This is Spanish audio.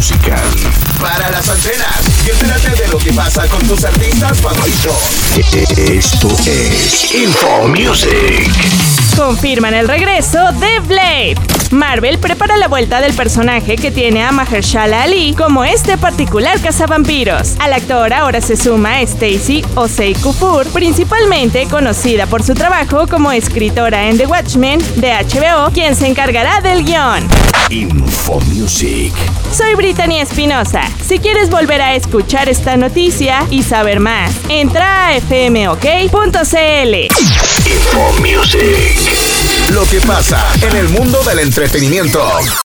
musical. Para las antenas y entérate de lo que pasa con tus artistas favoritos. Esto es Info Music. Confirman el regreso de Blade. Marvel prepara la vuelta del personaje que tiene a Mahershala Ali como este particular cazavampiros. Al actor ahora se suma Stacy Osei Kufur, principalmente conocida por su trabajo como escritora en The Watchmen de HBO, quien se encargará del guion. Info Music. Soy Brittany Espinosa. Si quieres volver a escuchar esta noticia y saber más, entra a fmok.cl. Info Music. Lo que pasa en el mundo del entretenimiento.